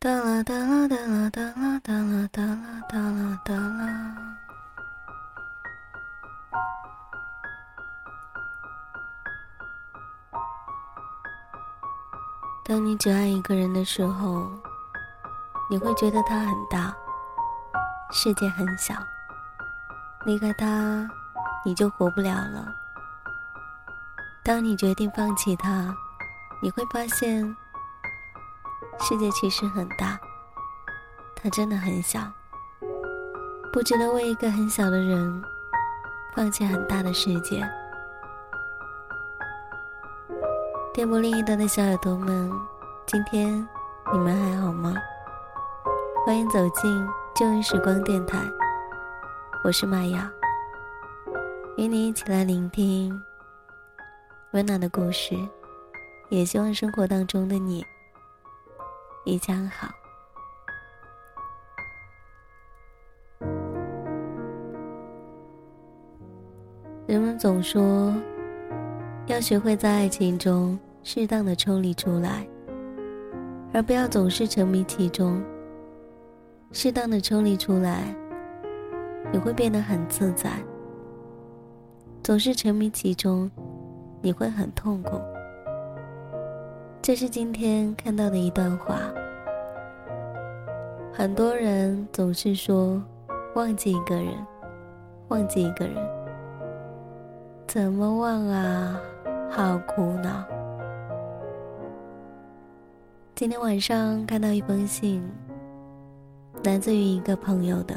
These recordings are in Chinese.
哒啦哒啦哒啦哒啦哒啦哒啦哒啦哒啦。当你只爱一个人的时候，你会觉得他很大，世界很小，离开他，你就活不了了。当你决定放弃他，你会发现。世界其实很大，它真的很小，不值得为一个很小的人放弃很大的世界。电波另一端的小耳朵们，今天你们还好吗？欢迎走进旧日时光电台，我是玛雅，与你一起来聆听温暖的故事，也希望生活当中的你。一将好。人们总说，要学会在爱情中适当的抽离出来，而不要总是沉迷其中。适当的抽离出来，你会变得很自在；总是沉迷其中，你会很痛苦。这是今天看到的一段话。很多人总是说忘记一个人，忘记一个人，怎么忘啊？好苦恼。今天晚上看到一封信，来自于一个朋友的，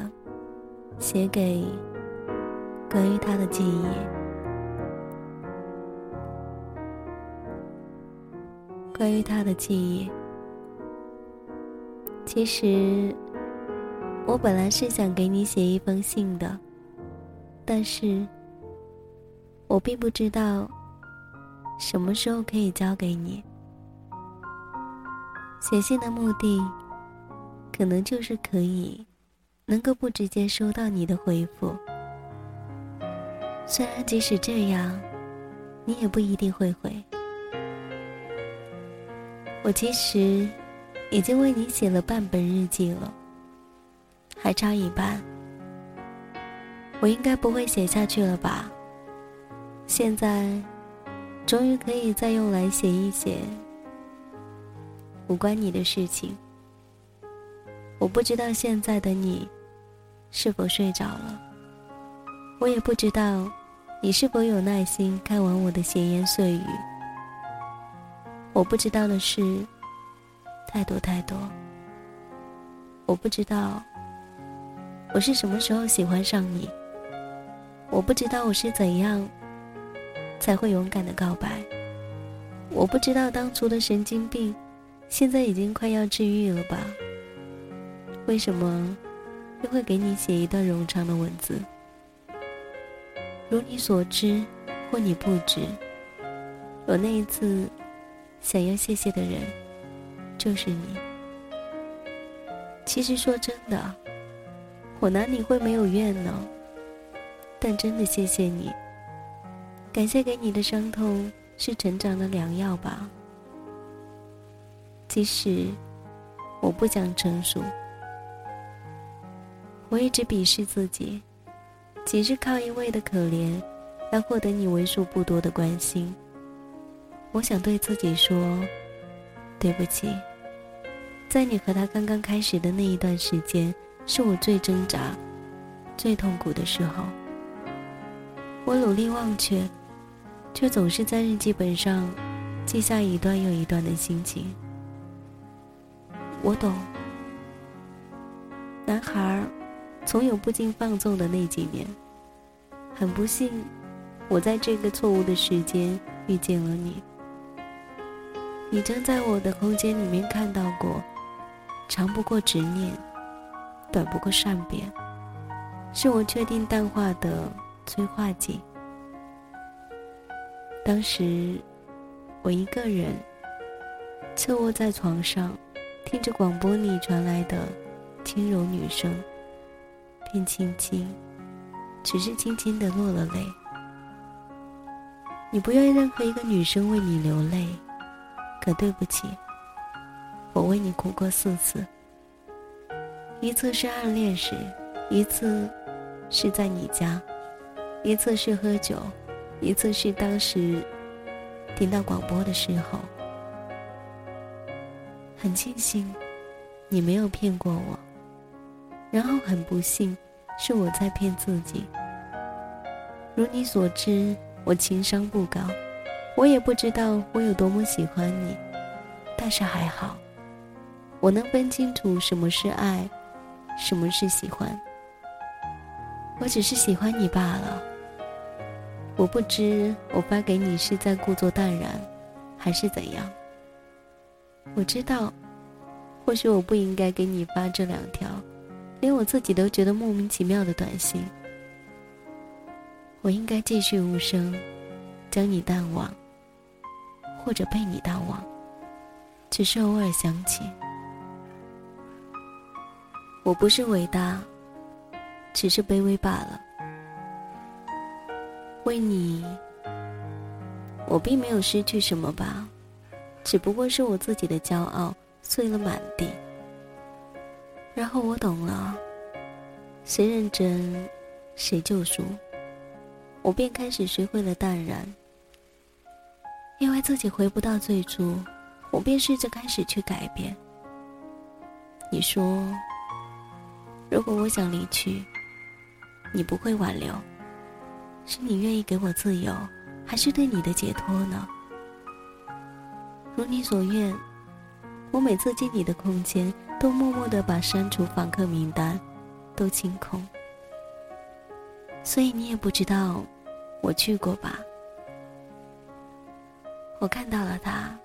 写给关于他的记忆。关于他的记忆，其实我本来是想给你写一封信的，但是我并不知道什么时候可以交给你。写信的目的，可能就是可以能够不直接收到你的回复。虽然即使这样，你也不一定会回。我其实已经为你写了半本日记了，还差一半。我应该不会写下去了吧？现在终于可以再用来写一写无关你的事情。我不知道现在的你是否睡着了，我也不知道你是否有耐心看完我的闲言碎语。我不知道的是太多太多。我不知道我是什么时候喜欢上你。我不知道我是怎样才会勇敢的告白。我不知道当初的神经病，现在已经快要治愈了吧？为什么又会给你写一段冗长的文字？如你所知，或你不知，我那一次。想要谢谢的人，就是你。其实说真的，我哪里会没有怨呢？但真的谢谢你，感谢给你的伤痛是成长的良药吧。即使我不想成熟，我一直鄙视自己，仅是靠一味的可怜，来获得你为数不多的关心。我想对自己说：“对不起，在你和他刚刚开始的那一段时间，是我最挣扎、最痛苦的时候。我努力忘却，却总是在日记本上记下一段又一段的心情。我懂，男孩总有不经放纵的那几年。很不幸，我在这个错误的时间遇见了你。”你曾在我的空间里面看到过，长不过执念，短不过善变，是我确定淡化的催化剂。当时，我一个人侧卧在床上，听着广播里传来的轻柔女声，便轻轻，只是轻轻的落了泪。你不愿意任何一个女生为你流泪。可对不起，我为你哭过四次。一次是暗恋时，一次是在你家，一次是喝酒，一次是当时听到广播的时候。很庆幸你没有骗过我，然后很不幸是我在骗自己。如你所知，我情商不高，我也不知道我有多么喜欢你，但是还好，我能分清楚什么是爱，什么是喜欢。我只是喜欢你罢了。我不知我发给你是在故作淡然，还是怎样。我知道，或许我不应该给你发这两条，连我自己都觉得莫名其妙的短信。我应该继续无声，将你淡忘，或者被你淡忘，只是偶尔想起。我不是伟大，只是卑微罢了。为你，我并没有失去什么吧，只不过是我自己的骄傲碎了满地。然后我懂了，谁认真，谁就输。我便开始学会了淡然，因为自己回不到最初，我便试着开始去改变。你说，如果我想离去，你不会挽留，是你愿意给我自由，还是对你的解脱呢？如你所愿，我每次进你的空间，都默默的把删除访客名单都清空。所以你也不知道，我去过吧？我看到了她，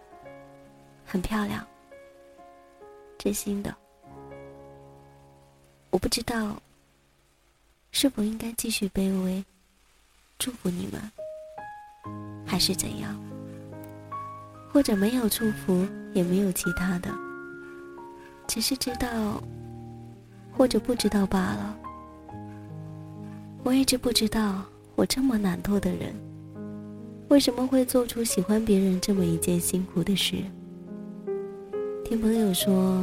很漂亮，真心的。我不知道是否应该继续卑微，祝福你们，还是怎样？或者没有祝福，也没有其他的，只是知道，或者不知道罢了。我一直不知道，我这么懒惰的人，为什么会做出喜欢别人这么一件辛苦的事？听朋友说，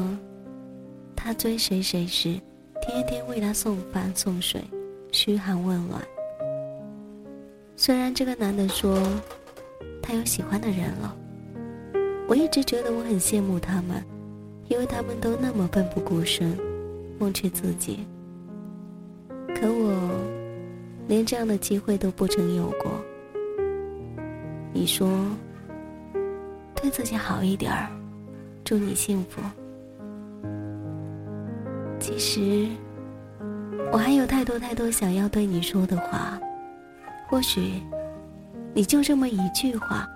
他追谁谁时，天天为他送饭送水，嘘寒问暖。虽然这个男的说，他有喜欢的人了，我一直觉得我很羡慕他们，因为他们都那么奋不顾身，忘却自己。可我。连这样的机会都不曾有过。你说，对自己好一点儿，祝你幸福。其实，我还有太多太多想要对你说的话，或许，你就这么一句话，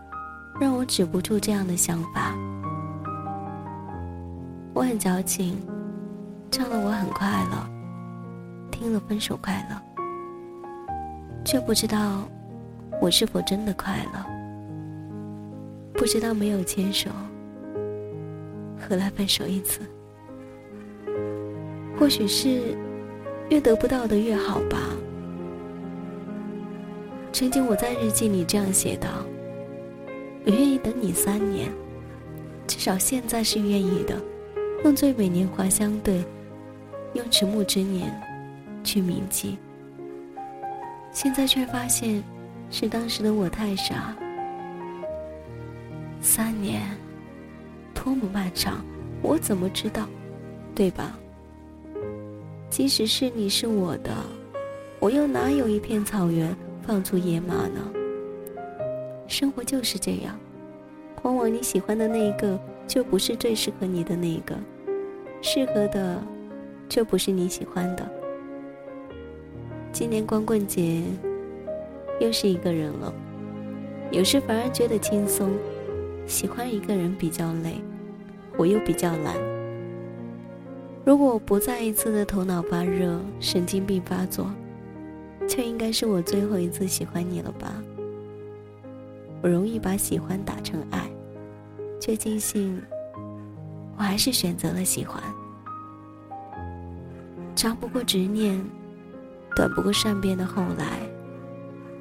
让我止不住这样的想法。我很矫情，唱了我很快乐，听了分手快乐。却不知道我是否真的快乐，不知道没有牵手，何来分手一次？或许是越得不到的越好吧。曾经我在日记里这样写道：“我愿意等你三年，至少现在是愿意的。用最美年华相对，用迟暮之年去铭记。”现在却发现，是当时的我太傻。三年，多么漫长，我怎么知道，对吧？即使是你是我的，我又哪有一片草原放出野马呢？生活就是这样，往往你喜欢的那一个，就不是最适合你的那一个，适合的，却不是你喜欢的。今年光棍节，又是一个人了。有时反而觉得轻松，喜欢一个人比较累，我又比较懒。如果我不再一次的头脑发热、神经病发作，就应该是我最后一次喜欢你了吧？我容易把喜欢打成爱，却庆幸我还是选择了喜欢。长不过执念。短不过善变的后来，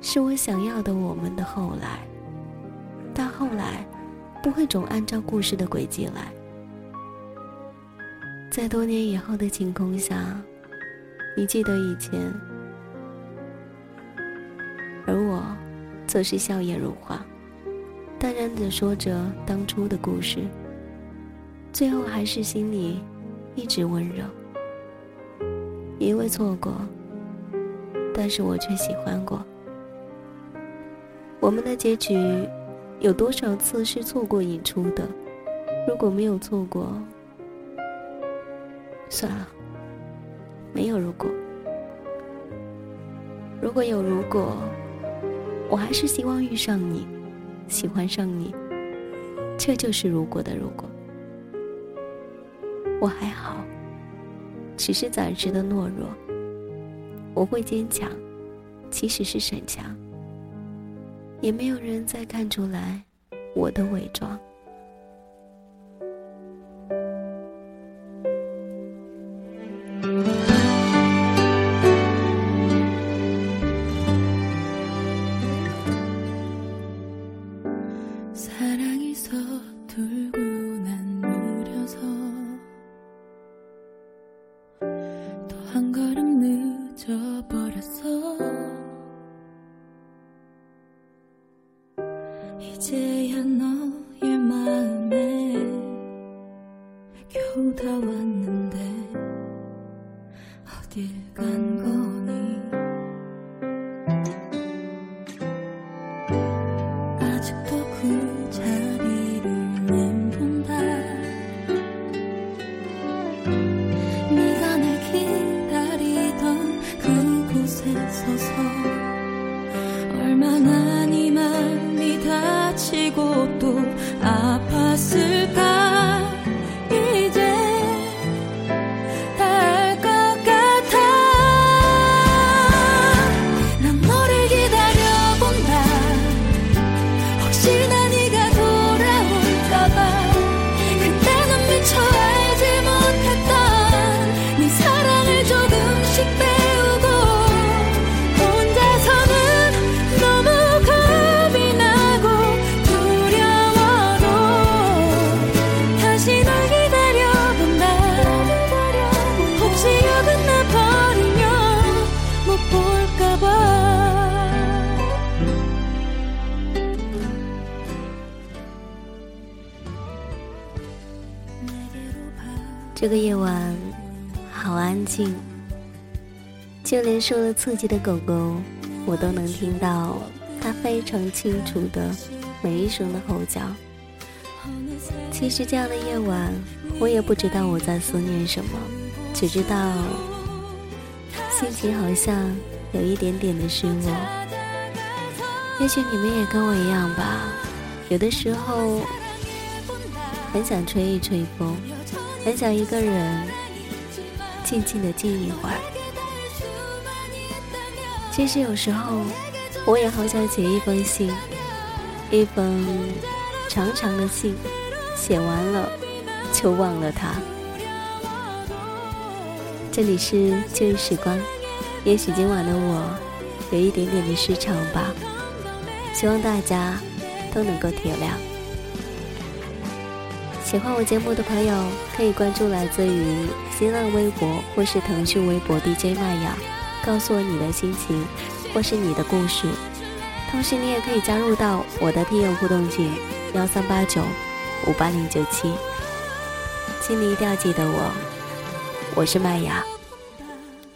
是我想要的我们的后来。但后来，不会总按照故事的轨迹来。在多年以后的晴空下，你记得以前，而我则是笑靥如花，淡然的说着当初的故事，最后还是心里一直温柔，因为错过，但是我却喜欢过。我们的结局有多少次是错过引出的？如果没有错过，算了，没有如果。如果有如果，我还是希望遇上你，喜欢上你，这就是如果的如果。我还好，只是暂时的懦弱。我会坚强，即使是逞强，也没有人再看出来我的伪装。这个夜晚好安静，就连受了刺激的狗狗，我都能听到它非常清楚的每一声的吼叫。其实这样的夜晚，我也不知道我在思念什么，只知道心情好像有一点点的失落。也许你们也跟我一样吧，有的时候很想吹一吹风。很想一个人静静的静一会儿。其实有时候，我也好想写一封信，一封长长的信，写完了就忘了它。这里是旧日时光，也许今晚的我有一点点的失常吧，希望大家都能够体谅。喜欢我节目的朋友，可以关注来自于新浪微博或是腾讯微博 DJ 麦雅，告诉我你的心情或是你的故事。同时，你也可以加入到我的听友互动群幺三八九五八零九七。请你一定要记得我，我是麦雅。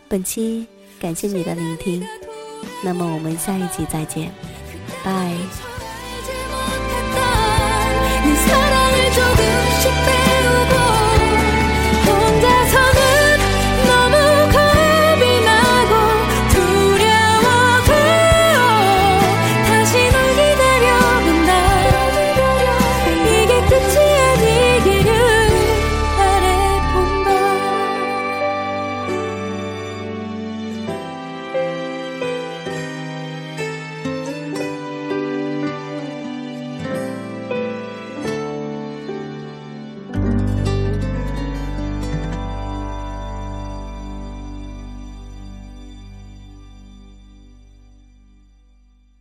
本期感谢你的聆听，那么我们下一集再见，拜。so good, she